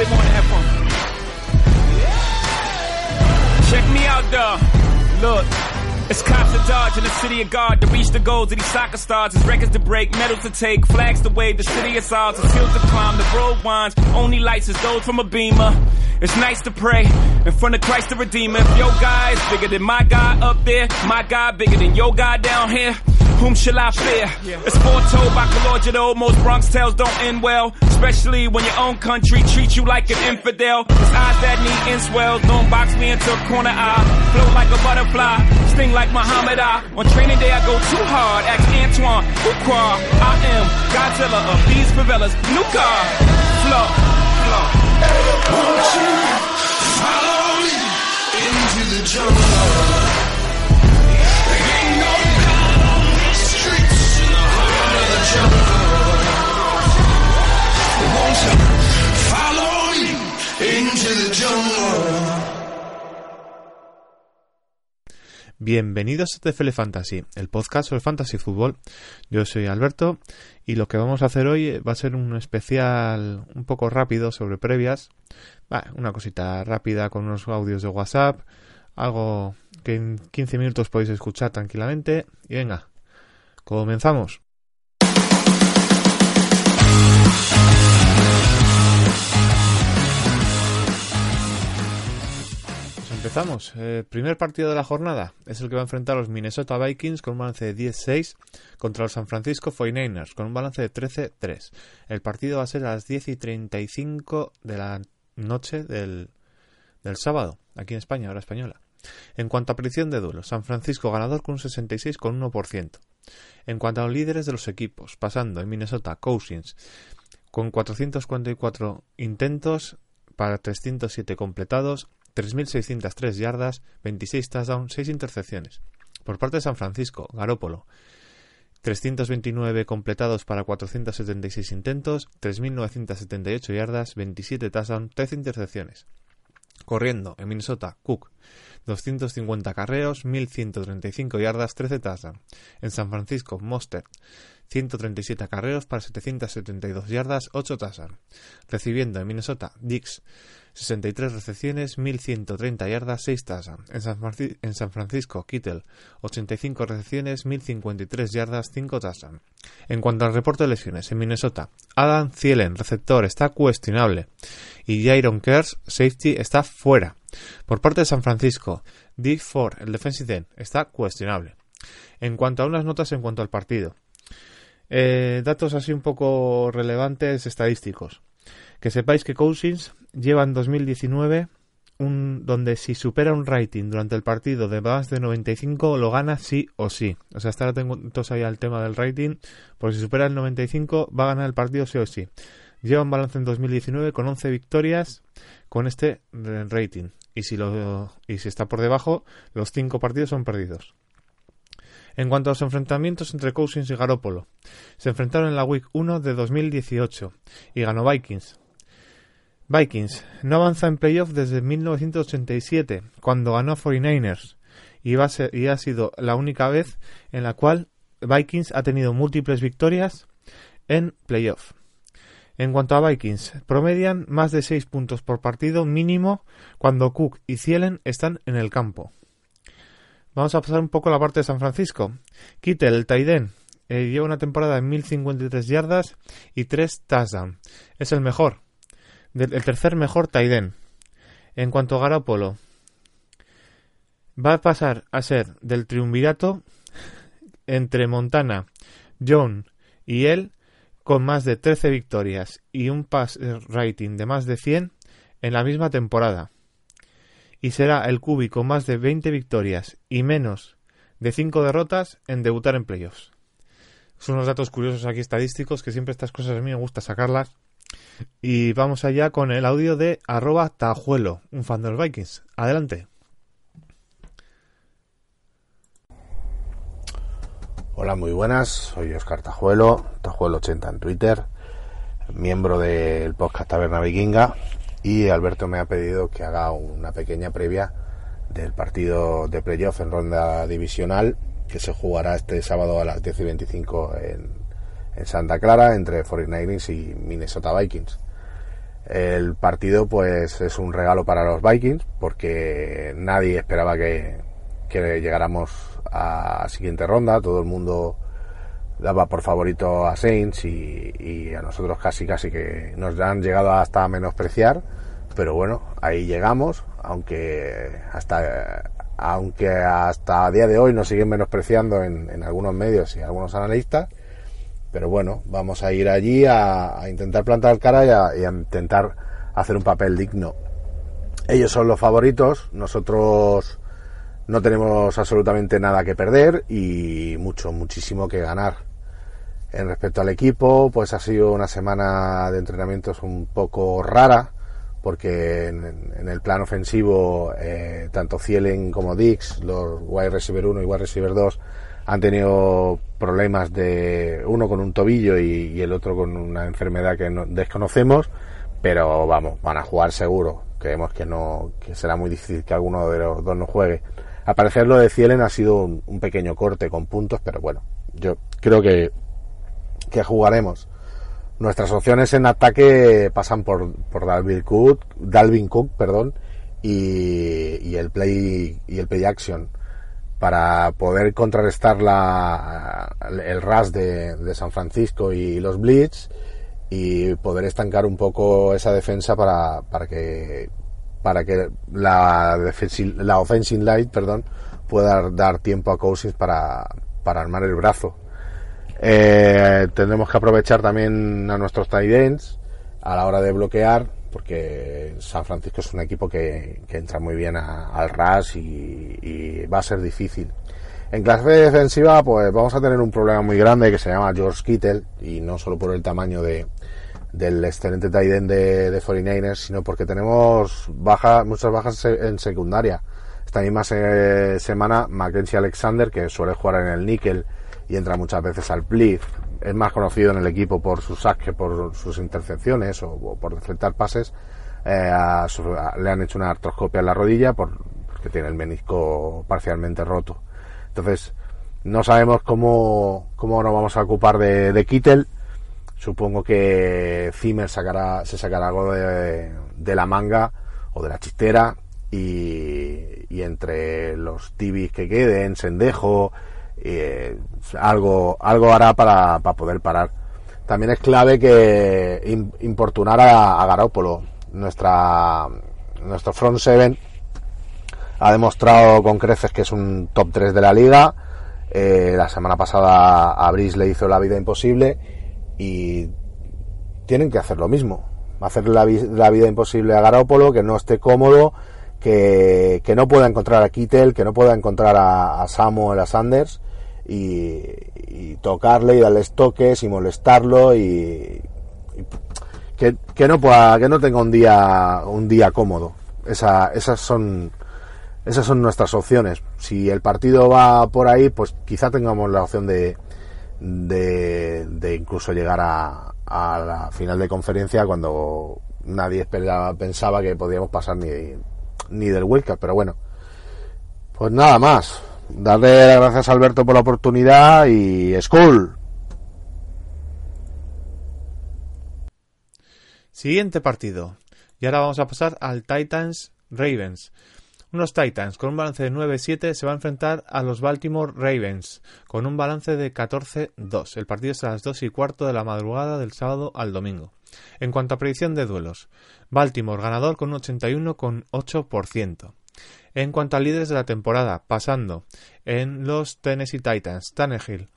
bit more have fun. Check me out, though. Look. It's cops to dodge in the city of God to reach the goals of these soccer stars. It's records to break, medals to take, flags to wave. The city is ours, it's hills to climb, the road winds. Only lights is those from a beamer. It's nice to pray in front of Christ the Redeemer. If your guy is bigger than my guy up there, my guy bigger than your guy down here. Whom shall I fear? It's foretold by Calogero. Most Bronx tales don't end well, especially when your own country treats you like an infidel. It's eyes that need inswells. Don't box me into a corner eye. Float like a butterfly, sting like Muhammad I. On training day, I go too hard. Ask Antoine, Fuqua. I am Godzilla of these favelas. New car, flow, flow. Won't you follow me into the jungle? Bienvenidos a TFL Fantasy, el podcast sobre fantasy fútbol. Yo soy Alberto y lo que vamos a hacer hoy va a ser un especial un poco rápido sobre previas. Una cosita rápida con unos audios de WhatsApp, algo que en 15 minutos podéis escuchar tranquilamente. Y venga, comenzamos. Empezamos. Eh, primer partido de la jornada es el que va a enfrentar a los Minnesota Vikings con un balance de 10-6 contra los San Francisco 49ers con un balance de 13-3. El partido va a ser a las 10 y 35 de la noche del, del sábado, aquí en España, hora española. En cuanto a predicción de duelo, San Francisco ganador con un 66,1%. En cuanto a los líderes de los equipos, pasando en Minnesota Cousins con 444 intentos para 307 completados, 3.603 yardas, 26 touchdowns, 6 intercepciones. Por parte de San Francisco, Garópolo, 329 completados para 476 intentos, 3.978 yardas, 27 touchdowns, 13 intercepciones. Corriendo, en Minnesota, Cook, 250 carreos, 1.135 yardas, 13 touchdowns. En San Francisco, Mostert, 137 carreros para 772 yardas, 8 touchdowns. Recibiendo en Minnesota, Dix, 63 recepciones, 1130 yardas, 6 touchdowns. En, San Francisco, Kittel, 85 recepciones, 1053 yardas, 5 touchdowns. En cuanto al reporte de lesiones, en Minnesota, Adam Thielen, receptor, está cuestionable. Y Jaron Kers, safety, está fuera. Por parte de San Francisco, Dick Ford, el defensive está cuestionable. En cuanto a unas notas en cuanto al partido. Eh, datos así un poco relevantes estadísticos. Que sepáis que Cousins lleva en 2019 un, donde si supera un rating durante el partido de más de 95 lo gana sí o sí. O sea, estar atentos ahí al tema del rating, porque si supera el 95 va a ganar el partido sí o sí. Lleva un balance en 2019 con 11 victorias con este eh, rating. Y si, lo, y si está por debajo, los 5 partidos son perdidos. En cuanto a los enfrentamientos entre Cousins y Garópolo, se enfrentaron en la Week 1 de 2018 y ganó Vikings. Vikings no avanza en playoff desde 1987, cuando ganó a 49ers, y, ha sido la única vez en la cual Vikings ha tenido múltiples victorias en playoff. En cuanto a Vikings, promedian más de 6 puntos por partido mínimo cuando Cook y Thielen están en el campo. Vamos a pasar un poco a la parte de San Francisco. Kittel, el Taiden, lleva una temporada de 1053 yardas y 3 touchdowns. Es el mejor. El tercer mejor Taiden. En cuanto a Garoppolo, va a pasar a ser del triunvirato entre Montana, John y él con más de 13 victorias y un pass rating de más de 100 en la misma temporada. Y será el Cubi con más de 20 victorias y menos de 5 derrotas en debutar en playoffs. Son unos datos curiosos aquí estadísticos que siempre estas cosas a mí me gusta sacarlas. Y vamos allá con el audio de arroba tajuelo, un fan de los Vikings. Adelante. Hola, muy buenas. Soy Oscar Tajuelo, Tajuelo80 en Twitter, miembro del podcast Taberna Vikinga. Y Alberto me ha pedido que haga una pequeña previa del partido de playoff en ronda divisional que se jugará este sábado a las 10 y 25 en, en Santa Clara entre 49ers y Minnesota Vikings. El partido pues es un regalo para los Vikings porque nadie esperaba que, llegáramos a siguiente ronda, todo el mundo daba por favorito a Saints y, a nosotros casi casi que nos han llegado hasta a menospreciar, pero bueno, ahí llegamos, aunque hasta aunque hasta a día de hoy nos siguen menospreciando en, en algunos medios y algunos analistas, pero bueno, vamos a ir allí a, intentar plantar cara y a, intentar hacer un papel digno. Ellos son los favoritos, nosotros no tenemos absolutamente nada que perder y mucho, muchísimo que ganar. En respecto al equipo, pues ha sido una semana de entrenamientos un poco rara, porque en, en el plan ofensivo, eh, tanto Cielen como Dix, los wide receiver 1 y wide receiver 2, han tenido problemas de uno con un tobillo y, el otro con una enfermedad que no, desconocemos, pero vamos, van a jugar seguro. Creemos que no, que será muy difícil que alguno de los dos no juegue. Al parecer lo de Cielen ha sido un, un, pequeño corte con puntos, pero bueno, yo creo que, que jugaremos. Nuestras opciones en ataque pasan por, por Dalvin Cook, Dalvin Cook, perdón, y, y el play y el play action para poder contrarrestar la, el rush de, de, San Francisco y los blitz y poder estancar un poco esa defensa para, para que para que la, la offensive light perdón, pueda dar tiempo a Cousins para, para armar el brazo. Eh, tendremos que aprovechar también a nuestros tight ends a la hora de bloquear, porque San Francisco es un equipo que, entra muy bien al RAS y, va a ser difícil. En clase defensiva, pues vamos a tener un problema muy grande que se llama George Kittle, y no solo por el tamaño de, del excelente tight de, de 49ers, sino porque tenemos baja, muchas bajas en secundaria. Esta misma se, semana, Mackenzie Alexander, que suele jugar en el níquel y entra muchas veces al blitz, es más conocido en el equipo por sus sacks que por sus intercepciones o, por deflectar pases. Eh, le han hecho una artroscopia en la rodilla por, porque tiene el menisco parcialmente roto. Entonces, no sabemos cómo, cómo nos vamos a ocupar de, de Kittel Supongo que Zimmer sacará, se sacará algo de, de, la manga o de la chistera y, y entre los tibis que queden, Sendejo, eh, algo, algo hará para, para, poder parar. También es clave que importunar a, a Garópolo. Nuestro front seven ha demostrado con creces que es un top 3 de la liga. Eh, la semana pasada a Brice le hizo la vida imposible y tienen que hacer lo mismo. Hacer la, la vida imposible a Garópolo, que no esté cómodo, que, que, no pueda encontrar a Kittel, que no pueda encontrar a, a Samuel, a Sanders, y, tocarle y darles toques y molestarlo y, que, no pueda, que no tenga un día, un día cómodo. Esa, esas son, esas son nuestras opciones. Si el partido va por ahí, pues quizá tengamos la opción de, de, incluso llegar a, a, la final de conferencia cuando nadie esperaba, pensaba que podíamos pasar ni, ni del Wildcard, pero bueno. Pues nada más. Darle las gracias a Alberto por la oportunidad y School. Siguiente partido. Y ahora vamos a pasar al Titans Ravens. Unos Titans con un balance de 9-7 se va a enfrentar a los Baltimore Ravens con un balance de 14-2. El partido es a las 2 y cuarto de la madrugada del sábado al domingo. En cuanto a predicción de duelos, Baltimore ganador con un 81,8%. En cuanto a líderes de la temporada, pasando en los Tennessee Titans, Tannehill,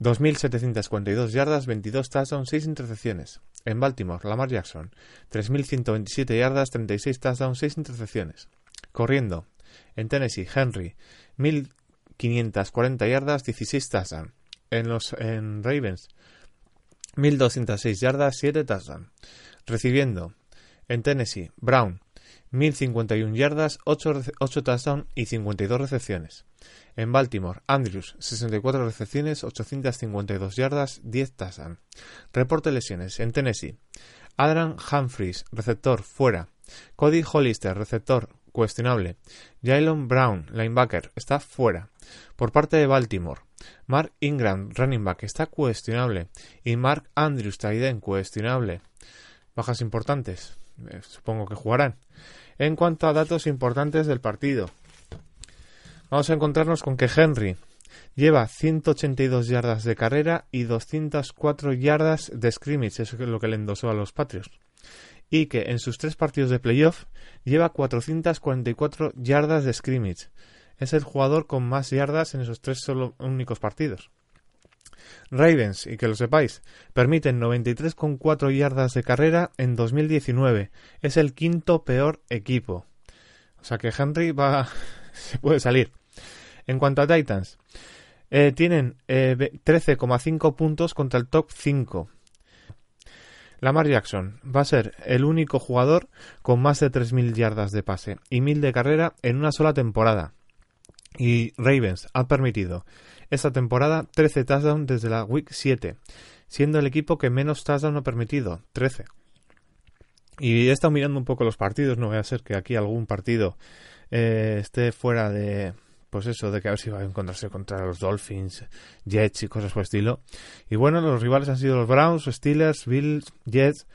2.742 yardas, 22 touchdowns, 6 intercepciones. En Baltimore, Lamar Jackson, 3.127 yardas, 36 touchdowns, 6 intercepciones. Corriendo. En Tennessee, Henry, 1540 yardas, 16 touchdowns. en los en Ravens 1206 yardas, 7 touchdowns. Recibiendo en Tennessee, Brown 1051 yardas, 8, 8 touchdowns y 52 recepciones. En Baltimore, Andrews 64 recepciones, 852 yardas, 10 touchdowns. Reporte lesiones en Tennessee. Adrian Humphries, receptor, fuera. Cody Hollister, receptor, cuestionable. Jalen Brown, linebacker, está fuera. Por parte de Baltimore, Mark Ingram, running back, está cuestionable. Y Mark Andrews, tight cuestionable. Bajas importantes. Eh, supongo que jugarán. En cuanto a datos importantes del partido, vamos a encontrarnos con que Henry lleva 182 yardas de carrera y 204 yardas de scrimmage, eso es lo que le endosó a los Patriots. Y que en sus tres partidos de playoff lleva 444 yardas de scrimmage. Es el jugador con más yardas en esos tres solo únicos partidos. Ravens, y que lo sepáis, permiten 93,4 yardas de carrera en 2019. Es el quinto peor equipo. O sea que Henry va. se puede salir. En cuanto a Titans, eh, tienen 13,5 eh, puntos contra el top 5. Lamar Jackson va a ser el único jugador con más de 3.000 yardas de pase y 1.000 de carrera en una sola temporada. Y Ravens ha permitido esta temporada 13 touchdowns desde la Week 7, siendo el equipo que menos touchdowns ha permitido, 13. Y he estado mirando un poco los partidos, no voy a ser que aquí algún partido eh, esté fuera de, pues eso, de que a ver si va a encontrarse contra los Dolphins, Jets y cosas por el estilo. Y bueno, los rivales han sido los Browns, Steelers, Bills, Jets,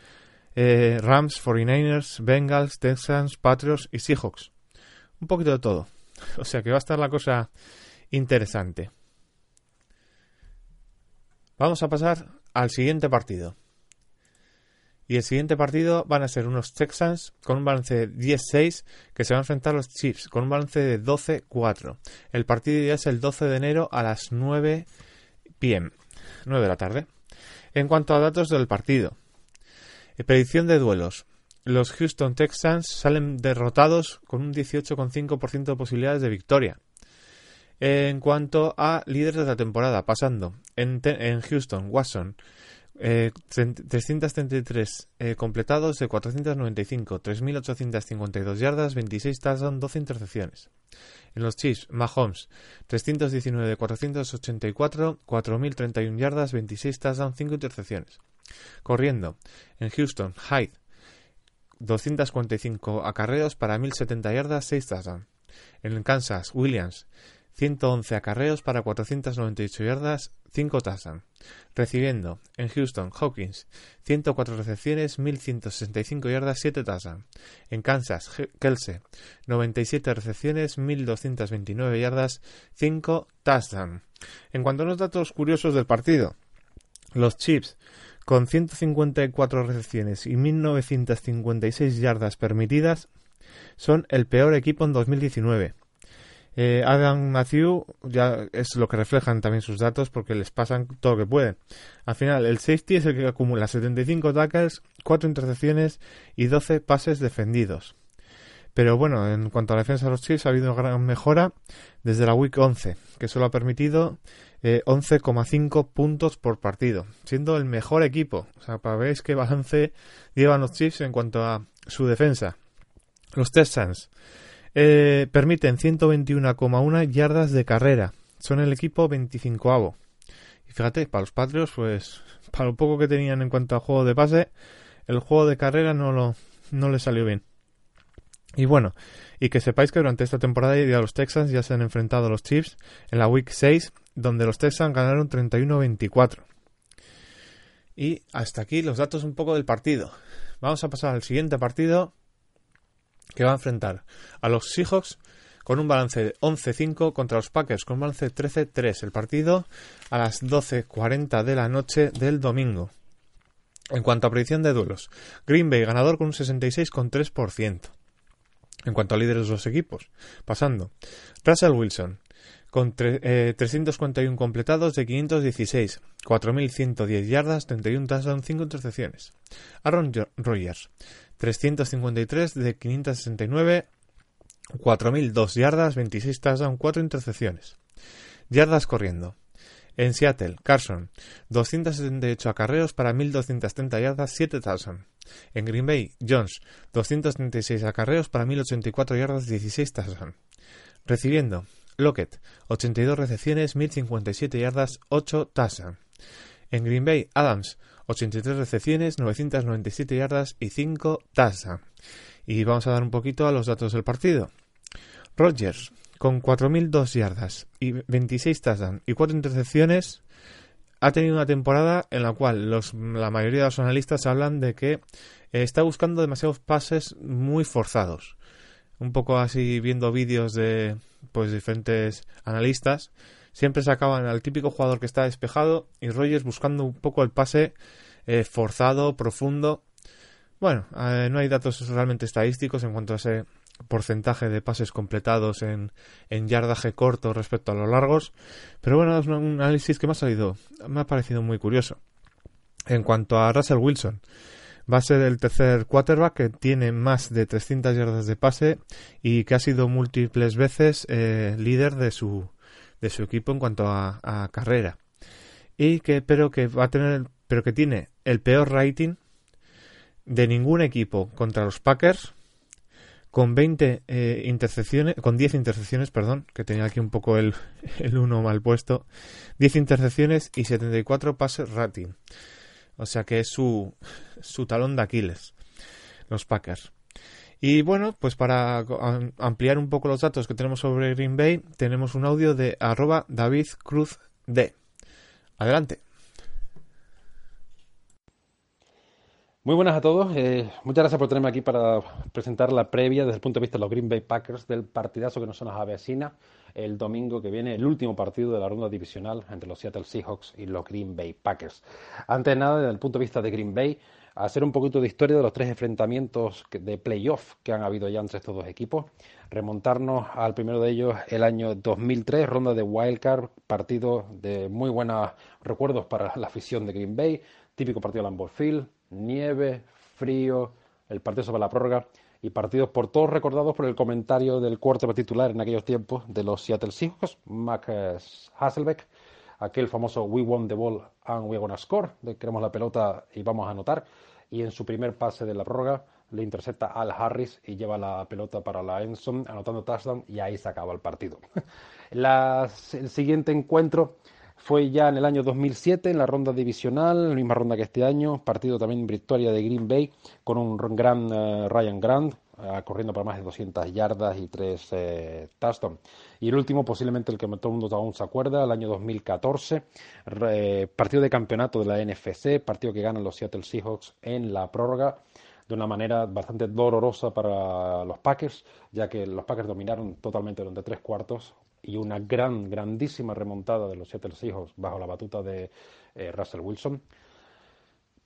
eh, Rams, 49ers, Bengals, Texans, Patriots y Seahawks. Un poquito de todo. O sea que va a estar la cosa interesante. Vamos a pasar al siguiente partido. Y el siguiente partido van a ser unos Texans con un balance de 10-6 que se van a enfrentar a los Chiefs con un balance de 12-4. El partido ya es el 12 de enero a las 9 pm, 9 de la tarde. En cuanto a datos del partido, eh, predicción de duelos. Los Houston Texans salen derrotados con un 18,5% de posibilidades de victoria. En cuanto a líderes de la temporada, pasando en, Houston, Watson, 333 eh, eh, completados de 495, 3.852 yardas, 26 touchdowns, 12 intercepciones. En los Chiefs, Mahomes, 319 de 484, 4.031 yardas, 26 touchdowns, 5 intercepciones. Corriendo, en Houston, Hyde, 245 acarreos para 1.070 yardas, 6 touchdowns. En Kansas, Williams, 111 acarreos para 498 yardas, 5 touchdowns. Recibiendo en Houston, Hawkins, 104 recepciones, 1165 yardas, 7 touchdowns. En Kansas, Kelsey, 97 recepciones, 1229 yardas, 5 touchdowns. En cuanto a los datos curiosos del partido, los Chiefs con 154 recepciones y 1956 yardas permitidas son el peor equipo en 2019 eh, Adam Matthew ya es lo que reflejan también sus datos porque les pasan todo lo que pueden. Al final, el safety es el que acumula 75 tackles, 4 intercepciones y 12 pases defendidos. Pero bueno, en cuanto a la defensa de los Chiefs ha habido una gran mejora desde la Week 11, que solo ha permitido 11,5 eh, puntos por partido, siendo el mejor equipo. O sea, para ver qué balance llevan los Chiefs en cuanto a su defensa. Los Texans eh, permiten 121,1 yardas de carrera. Son el equipo 25avo. Y fíjate, para los Patriots, pues para lo poco que tenían en cuanto a juego de pase, el juego de carrera no, lo, no le salió bien. Y bueno, y que sepáis que durante esta temporada ya los Texans ya se han enfrentado a los Chiefs en la Week 6, donde los Texans ganaron 31-24. Y hasta aquí los datos un poco del partido. Vamos a pasar al siguiente partido, que va a enfrentar a los Seahawks con un balance de 11-5 contra los Packers con un balance de 13-3. El partido a las 12.40 de la noche del domingo. En cuanto a predicción de duelos, Green Bay ganador con un 66,3%. En cuanto a líderes de los equipos, pasando, Russell Wilson con 341 eh, completados de 516, 4.110 yardas, 31 touchdowns, 5 intercepciones. Aaron Rodgers 353 de 569, 4.002 yardas, 26 touchdowns, 4 intercepciones. Yardas corriendo. En Seattle, Carson, 278 acarreos para 1.230 yardas, 7 touchdowns. En Green Bay, Jones, 236 acarreos para 1.084 yardas, 16 touchdowns. Recibiendo, Lockett, 82 recepciones, 1.057 yardas, 8 touchdowns. En Green Bay, Adams, 83 recepciones, 997 yardas y 5 touchdowns. Y vamos a dar un poquito a los datos del partido. Rodgers, con 4.002 yardas y 26 touchdowns y 4 intercepciones, ha tenido una temporada en la cual los, la mayoría de los analistas hablan de que eh, está buscando demasiados pases muy forzados. Un poco así viendo vídeos de pues diferentes analistas, siempre sacaban al típico jugador que está despejado y Rogers buscando un poco el pase eh, forzado, profundo. Bueno, eh, no hay datos realmente estadísticos en cuanto a ese porcentaje de pases completados en, en yardaje corto respecto a los largos. Pero bueno, es un análisis que me ha salido, me ha parecido muy curioso. En cuanto a Russell Wilson, va a ser el tercer quarterback que tiene más de 300 yardas de pase y que ha sido múltiples veces eh, líder de su, de su equipo en cuanto a, a, carrera. Y que, pero que va a tener, pero que tiene el peor rating de ningún equipo contra los Packers con 20 eh, intercepciones, con 10 intercepciones, perdón, que tenía aquí un poco el, el 1 mal puesto, 10 intercepciones y 74 pases rating. O sea que es su, su talón de Aquiles, los Packers. Y bueno, pues para ampliar un poco los datos que tenemos sobre Green Bay, tenemos un audio de arroba David Cruz D. Adelante. Muy buenas a todos. Eh, muchas gracias por tenerme aquí para presentar la previa desde el punto de vista de los Green Bay Packers del partidazo que nos nos avecina el domingo que viene, el último partido de la ronda divisional entre los Seattle Seahawks y los Green Bay Packers. Antes de nada, desde el punto de vista de Green Bay, hacer un poquito de historia de los tres enfrentamientos de playoff que han habido ya entre estos dos equipos. Remontarnos al primero de ellos el año 2003, ronda de Wildcard, partido de muy buenos recuerdos para la afición de Green Bay, típico partido de Lambeau Field, nieve, frío, el partido sobre la prórroga y partidos por todos recordados por el comentario del cuarto titular en aquellos tiempos de los Seattle Seahawks, Mac Hasselbeck, aquel famoso We won the ball and we gonna score, de queremos la pelota y vamos a anotar, y en su primer pase de la prórroga le intercepta Al Harris y lleva la pelota para la Enson anotando touchdown y ahí se acaba el partido. el siguiente encuentro fue ya en el año 2007, en la ronda divisional, la misma ronda que este año, partido también victoria de Green Bay, con un gran uh, Ryan Grant, uh, corriendo para más de 200 yardas y tres eh, touchdowns. Y el último, posiblemente el que todo el mundo aún se acuerda, el año 2014, eh, partido de campeonato de la NFC, partido que ganan los Seattle Seahawks en la prórroga de una manera bastante dolorosa para los Packers, ya que los Packers dominaron totalmente durante tres cuartos, y una gran, grandísima remontada de los Seattle Seahawks bajo la batuta de eh, Russell Wilson.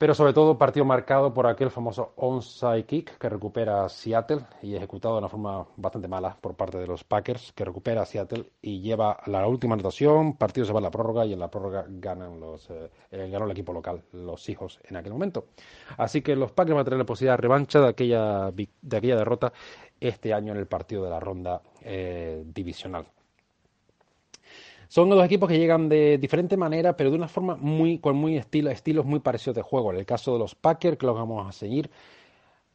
Pero sobre todo partido marcado por aquel famoso onside kick que recupera Seattle y ejecutado de una forma bastante mala por parte de los Packers, que recupera Seattle y lleva la última anotación, partido se va a la prórroga y en la prórroga ganan los, eh, ganó el equipo local, los Seahawks en aquel momento. Así que los Packers van a tener la posibilidad de revancha de aquella, de aquella derrota este año en el partido de la ronda eh, divisional. Son dos equipos que llegan de diferente manera, pero de una forma muy, con muy estilo, estilos muy parecidos de juego. En el caso de los Packers, que los vamos a seguir,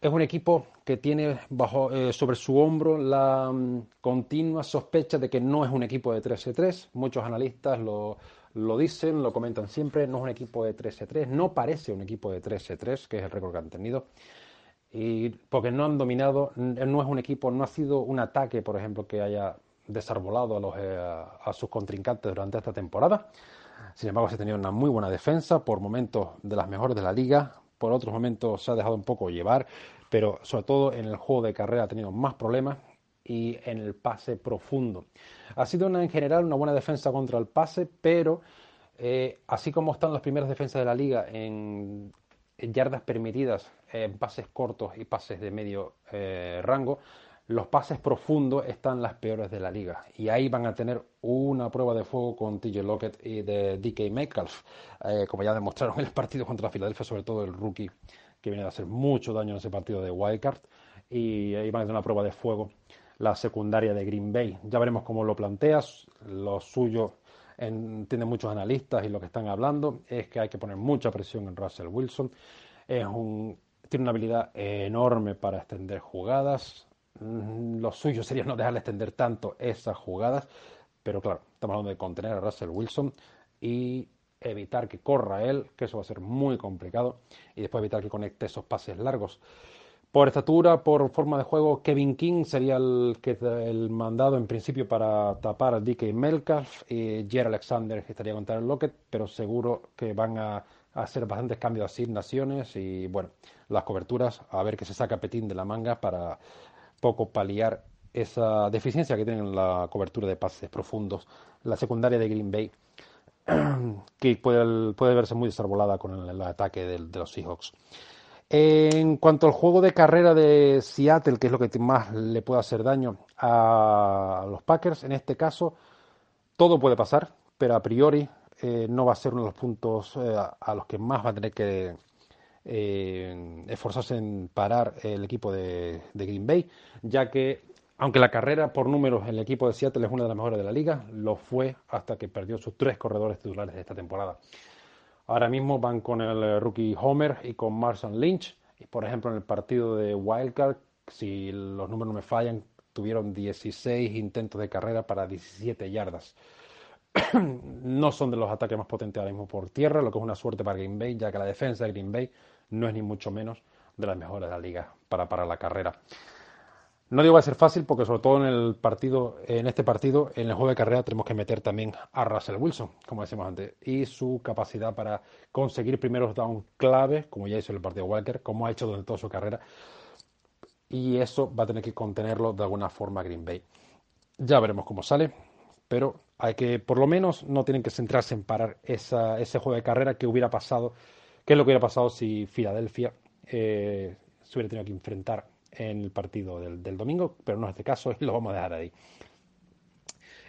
es un equipo que tiene bajo, eh, sobre su hombro la um, continua sospecha de que no es un equipo de 13-3. Muchos analistas lo, lo, dicen, lo comentan siempre, no es un equipo de 13-3, no parece un equipo de 13-3, que es el récord que han tenido. Y porque no han dominado, no es un equipo, no ha sido un ataque, por ejemplo, que haya desarbolado a, los, eh, a sus contrincantes durante esta temporada. Sin embargo, se ha tenido una muy buena defensa, por momentos de las mejores de la liga, por otros momentos se ha dejado un poco llevar, pero sobre todo en el juego de carrera ha tenido más problemas y en el pase profundo. Ha sido una, en general una buena defensa contra el pase, pero eh, así como están las primeras defensas de la liga en, yardas permitidas, en pases cortos y pases de medio eh, rango, los pases profundos están las peores de la liga. Y ahí van a tener una prueba de fuego con TJ Lockett y de DK Metcalf, eh, como ya demostraron en el partido contra Filadelfia, sobre todo el rookie que viene a hacer mucho daño en ese partido de Wildcard. Y ahí van a tener una prueba de fuego la secundaria de Green Bay. Ya veremos cómo lo planteas. Lo suyo entienden muchos analistas y lo que están hablando es que hay que poner mucha presión en Russell Wilson. Es un, tiene una habilidad enorme para extender jugadas. Mm, Lo suyo sería no dejarle extender tanto esas jugadas, pero claro, estamos hablando de contener a Russell Wilson y evitar que corra él, que eso va a ser muy complicado, y después evitar que conecte esos pases largos. Por estatura, por forma de juego, Kevin King sería el, que, el mandado en principio para tapar a DK Metcalf y Jerry Alexander estaría contra el Lockett, pero seguro que van a, hacer bastantes cambios de asignaciones y bueno, las coberturas, a ver que se saca Petín de la manga para poco paliar esa deficiencia que tienen en la cobertura de pases profundos, la secundaria de Green Bay, que puede, verse muy desarbolada con el, ataque del- de los Seahawks. En cuanto al juego de carrera de Seattle, que es lo que más le puede hacer daño a los Packers, en este caso todo puede pasar, pero a priori eh, no va a ser uno de los puntos eh, a los que más va a tener que eh, esforzarse en parar el equipo de, Green Bay, ya que aunque la carrera por números el equipo de Seattle es una de las mejores de la liga, lo fue hasta que perdió sus tres corredores titulares de esta temporada. Ahora mismo van con el eh, rookie Homer y con Marshawn Lynch. Y por ejemplo, en el partido de Wildcard, si los números no me fallan, tuvieron 16 intentos de carrera para 17 yardas. no son de los ataques más potentes ahora mismo por tierra, lo que es una suerte para Green Bay, ya que la defensa de Green Bay no es ni mucho menos de las mejores de la liga para parar la carrera. No digo va a ser fácil porque sobre todo en el partido, en este partido, en el juego de carrera tenemos que meter también a Russell Wilson, como decíamos antes, y su capacidad para conseguir primeros down clave, como ya hizo en el partido Walker, como ha hecho durante toda su carrera, y eso va a tener que contenerlo de alguna forma Green Bay. Ya veremos cómo sale, pero hay que, por lo menos, no tienen que centrarse en parar ese juego de carrera que hubiera pasado, que es lo que hubiera pasado si Filadelfia eh, se hubiera tenido que enfrentar en el partido del, domingo, pero no es este caso y lo vamos a dejar ahí.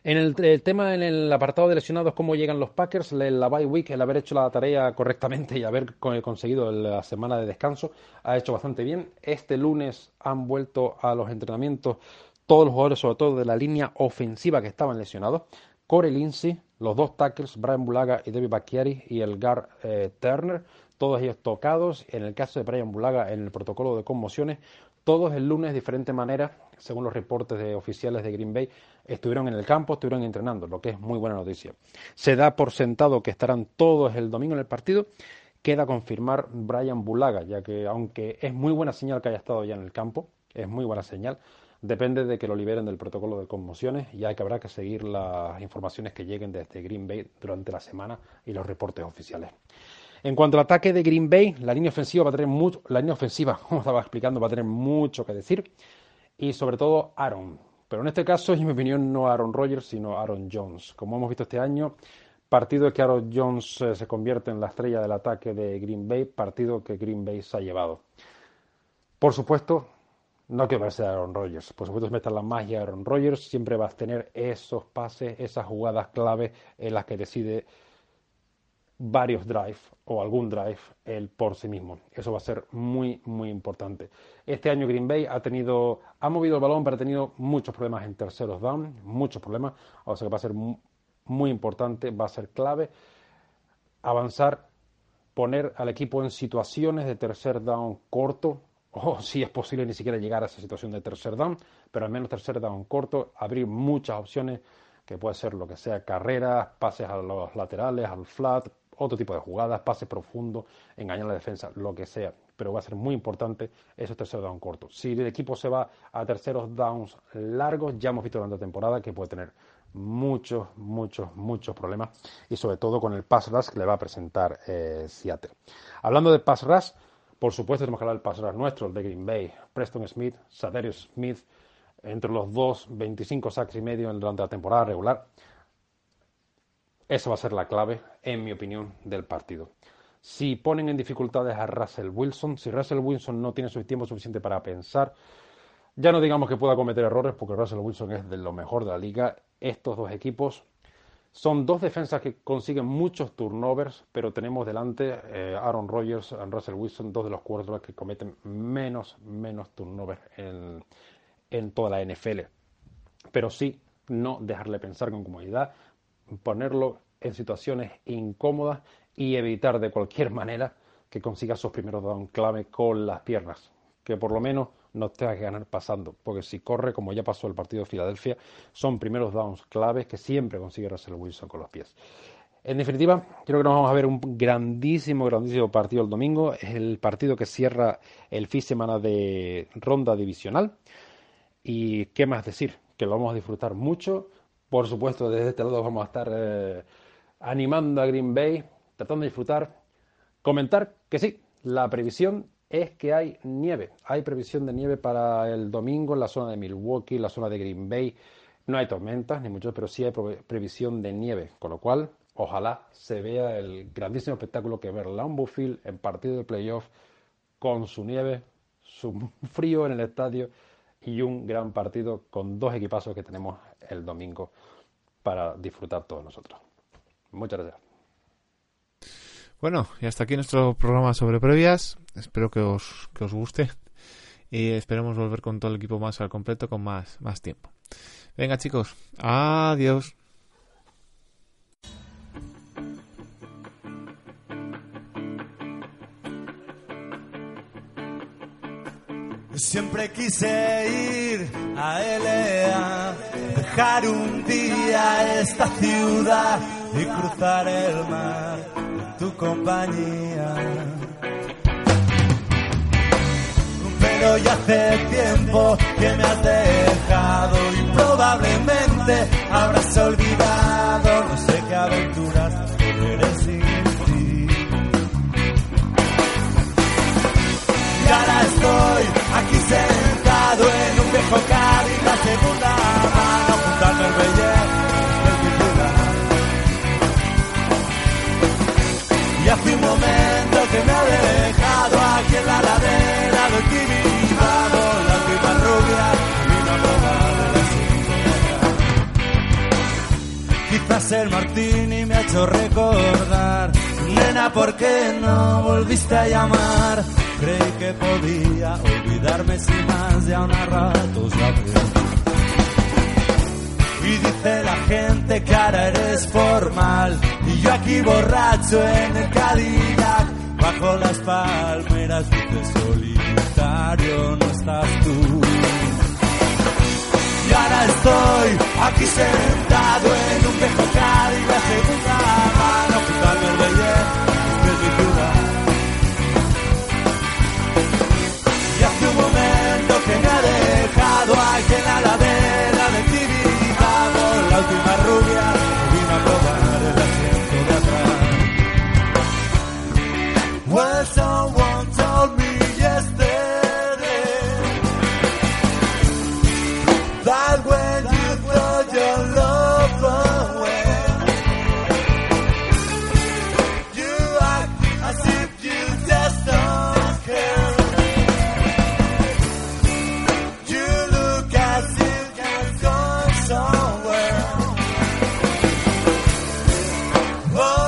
En el, tema, en el apartado de lesionados, cómo llegan los Packers, la, bye week, el haber hecho la tarea correctamente y haber con- conseguido la semana de descanso, ha hecho bastante bien. Este lunes han vuelto a los entrenamientos todos los jugadores, sobre todo de la línea ofensiva que estaban lesionados. Corey Lindsey, los dos tackles, Brian Bulaga y David Bacchiari, y el guard eh, Turner, todos ellos tocados. En el caso de Brian Bulaga, en el protocolo de conmociones, todos el lunes de diferente manera, según los reportes de oficiales de Green Bay, estuvieron en el campo, estuvieron entrenando, lo que es muy buena noticia. Se da por sentado que estarán todos el domingo en el partido. Queda confirmar Brian Bulaga, ya que aunque es muy buena señal que haya estado ya en el campo, es muy buena señal, depende de que lo liberen del protocolo de conmociones y hay que habrá que seguir las informaciones que lleguen desde Green Bay durante la semana y los reportes oficiales. En cuanto al ataque de Green Bay, la línea ofensiva va a tener mucho, la línea ofensiva, como estaba explicando, va a tener mucho que decir y sobre todo Aaron. Pero en este caso, en mi opinión, no Aaron Rodgers, sino Aaron Jones. Como hemos visto este año, partido que Aaron Jones eh, se convierte en la estrella del ataque de Green Bay, partido que Green Bay se ha llevado. Por supuesto, no quiero verse a Aaron Rodgers. Por supuesto, si metas la magia de Aaron Rodgers, siempre vas a tener esos pases, esas jugadas clave en las que decide varios drives o algún drive él por sí mismo. Eso va a ser muy, muy importante. Este año Green Bay ha tenido, ha movido el balón, pero ha tenido muchos problemas en terceros down, muchos problemas. O sea que va a ser mu- muy importante, va a ser clave avanzar, poner al equipo en situaciones de tercer down corto, o si es posible ni siquiera llegar a esa situación de tercer down, pero al menos tercer down corto, abrir muchas opciones, que puede ser lo que sea, carreras, pases a los laterales, al flat, otro tipo de jugadas, pase profundo, engañar la defensa, lo que sea. Pero va a ser muy importante esos terceros down cortos. Si el equipo se va a terceros downs largos, ya hemos visto durante la temporada que puede tener muchos, muchos, muchos problemas y sobre todo con el pass rush que le va a presentar eh, Seattle. Hablando de pass rush, por supuesto tenemos que hablar del pass rush nuestro, el de Green Bay, Preston Smith, Sadarius Smith, entre los dos, 25 sacks y medio durante la temporada regular. Esa va a ser la clave, en mi opinión, del partido. Si ponen en dificultades a Russell Wilson, si Russell Wilson no tiene su tiempo suficiente para pensar, ya no digamos que pueda cometer errores, porque Russell Wilson es de lo mejor de la liga. Estos dos equipos son dos defensas que consiguen muchos turnovers, pero tenemos delante eh, Aaron Rodgers y Russell Wilson, dos de los quarterbacks que cometen menos, menos turnovers en, en toda la NFL. Pero sí, no dejarle pensar con comodidad, ponerlo en situaciones incómodas y evitar de cualquier manera que consiga sus primeros down clave con las piernas. Que por lo menos no tenga que ganar pasando, porque si corre, como ya pasó el partido de Filadelfia, son primeros downs claves que siempre consigue Russell Wilson con los pies. En definitiva, creo que nos vamos a ver un grandísimo, grandísimo partido el domingo. Es el partido que cierra el fin de semana de ronda divisional. Y qué más decir, que lo vamos a disfrutar mucho. Por supuesto, desde este lado vamos a estar eh, animando a Green Bay, tratando de disfrutar. Comentar que sí, la previsión es que hay nieve. Hay previsión de nieve para el domingo en la zona de Milwaukee, la zona de Green Bay. No hay tormentas, ni mucho, pero sí hay previsión de nieve, con lo cual ojalá se vea el grandísimo espectáculo que ver Lambeau Field en partido de playoff con su nieve, su frío en el estadio y un gran partido con dos equipazos que tenemos el domingo para disfrutar todos nosotros. Muchas gracias. Bueno, y hasta aquí nuestro programa sobre previas. Espero que os, que os guste. Y esperemos volver con todo el equipo más al completo con más, más tiempo. Venga chicos, adiós. Siempre quise ir a LA, un día esta ciudad y cruzar el mar en tu compañía. Pero ya hace tiempo que me has dejado y probablemente habrás olvidado no sé qué aventuras eres sin ti. Y ahora estoy aquí sentado en un viejo Cádiz, la segunda aquí en la ladera del Tibidabo, la última rubia vino a probar el Quizás el martini me ha hecho recordar, nena, ¿por qué no volviste a llamar? Creí que podía olvidarme sin más de un rato Y dice la gente que ahora eres formal y yo aquí borracho en el Cadillac bajo las palmeras dice solitario no estás tú. Y ahora estoy aquí sentado en un viejo Cadillac segunda Oh.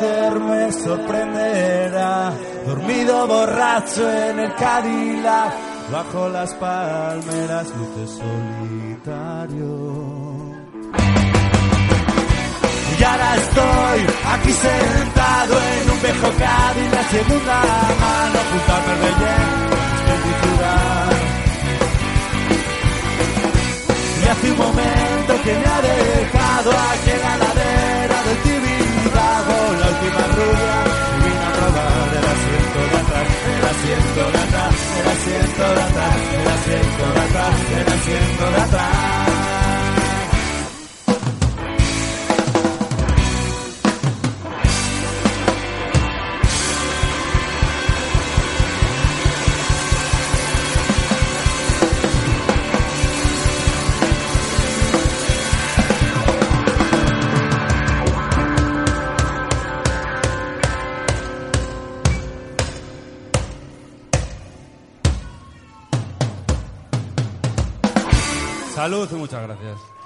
Me sorprenderá, dormido borracho en el Cadillac, bajo las palmeras luces solitario. Y ahora estoy aquí sentado en un viejo Cádiz, la segunda mano junto al Merbellén de mi. Y hace un momento que me ha dejado aquí siendo lata, era siendo lata, era siendo lata. Salud y muchas gracias.